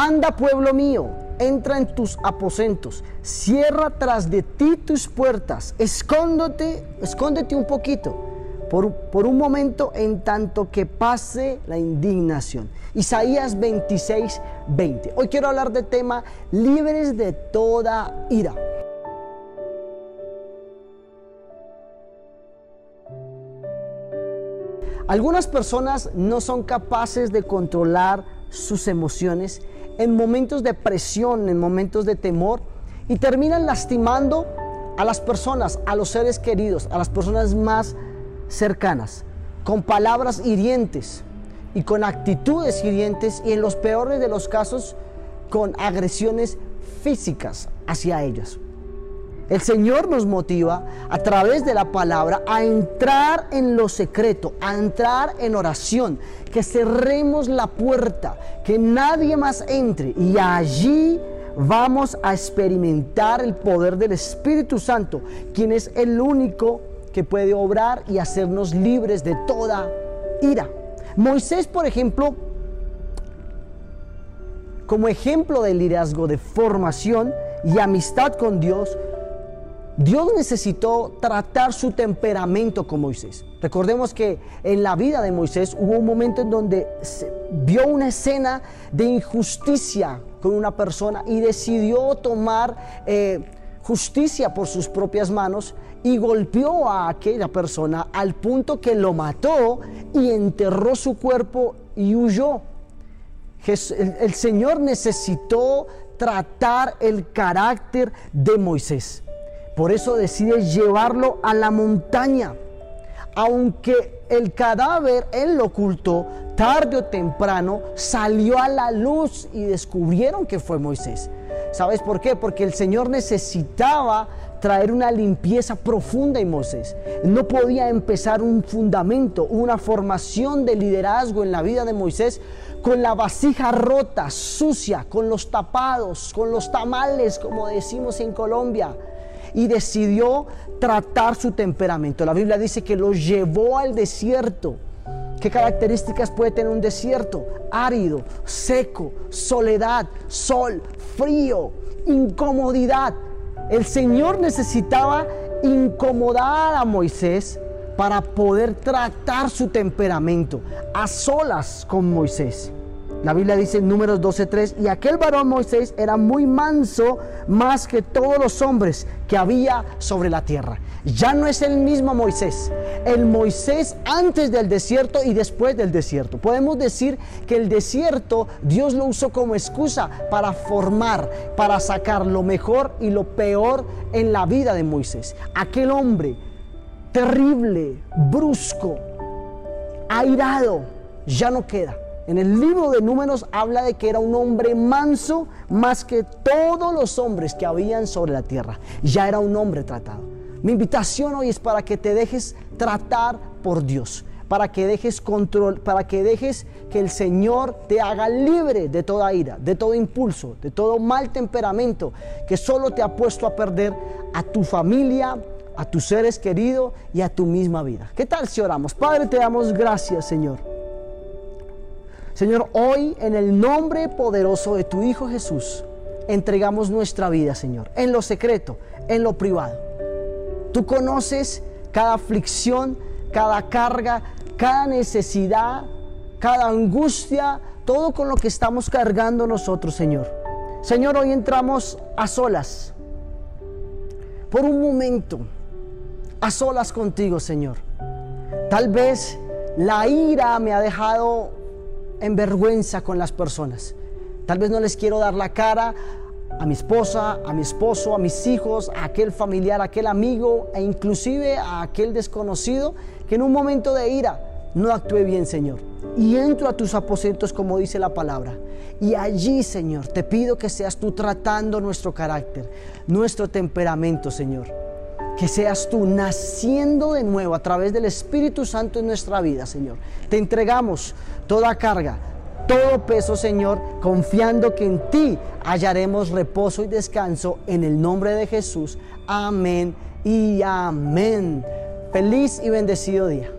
Anda, pueblo mío, entra en tus aposentos, cierra tras de ti tus puertas, escóndete, escóndete un poquito. Por, por, un momento en tanto que pase la indignación. Isaías 26, 20. Hoy quiero hablar de tema libres de toda ira. Algunas personas no son capaces de controlar sus emociones en momentos de presión, en momentos de temor y terminan lastimando a las personas, a los seres queridos, a las personas más cercanas, con palabras hirientes y con actitudes hirientes y en los peores de los casos con agresiones físicas hacia ellas. El Señor nos motiva a través de la palabra a entrar en lo secreto, a entrar en oración, que cerremos la puerta, que nadie más entre y allí vamos a experimentar el poder del Espíritu Santo, quien es el único que puede obrar y hacernos libres de toda ira. Moisés, por ejemplo, como ejemplo de liderazgo, de formación y amistad con Dios, Dios necesitó tratar su temperamento con Moisés. Recordemos que en la vida de Moisés hubo un momento en donde vio una escena de injusticia con una persona y decidió tomar eh, justicia por sus propias manos y golpeó a aquella persona al punto que lo mató y enterró su cuerpo y huyó. el Señor necesitó tratar el carácter de Moisés. Por eso decide llevarlo a la montaña. Aunque el cadáver él lo ocultó, tarde o temprano salió a la luz y descubrieron que fue Moisés. ¿Sabes por qué? Porque el Señor necesitaba traer una limpieza profunda en Moisés. No podía empezar un fundamento, una formación de liderazgo en la vida de Moisés con la vasija rota, sucia, con los tapados, con los tamales, como decimos en Colombia y decidió tratar su temperamento. La Biblia dice que lo llevó al desierto. ¿Qué características puede tener un desierto? Árido, seco, soledad, sol, frío, incomodidad. El Señor necesitaba incomodar a Moisés para poder tratar su temperamento a solas con Moisés. La Biblia dice en números 12:3, y aquel varón Moisés era muy manso más que todos los hombres que había sobre la tierra. Ya no es el mismo Moisés, el Moisés antes del desierto y después del desierto. Podemos decir que el desierto Dios lo usó como excusa para formar, para sacar lo mejor y lo peor en la vida de Moisés. Aquel hombre terrible, brusco, airado, ya no queda en el libro de números habla de que era un hombre manso más que todos los hombres que habían sobre la tierra. Ya era un hombre tratado. Mi invitación hoy es para que te dejes tratar por Dios, para que dejes control, para que dejes que el Señor te haga libre de toda ira, de todo impulso, de todo mal temperamento que solo te ha puesto a perder a tu familia, a tus seres queridos y a tu misma vida. ¿Qué tal si oramos? Padre, te damos gracias, Señor. Señor, hoy en el nombre poderoso de tu Hijo Jesús, entregamos nuestra vida, Señor, en lo secreto, en lo privado. Tú conoces cada aflicción, cada carga, cada necesidad, cada angustia, todo con lo que estamos cargando nosotros, Señor. Señor, hoy entramos a solas, por un momento, a solas contigo, Señor. Tal vez la ira me ha dejado en vergüenza con las personas. Tal vez no les quiero dar la cara a mi esposa, a mi esposo, a mis hijos, a aquel familiar, a aquel amigo e inclusive a aquel desconocido que en un momento de ira no actúe bien, Señor. Y entro a tus aposentos como dice la palabra. Y allí, Señor, te pido que seas tú tratando nuestro carácter, nuestro temperamento, Señor. Que seas tú naciendo de nuevo a través del Espíritu Santo en nuestra vida, Señor. Te entregamos toda carga, todo peso, Señor, confiando que en ti hallaremos reposo y descanso en el nombre de Jesús. Amén y amén. Feliz y bendecido día.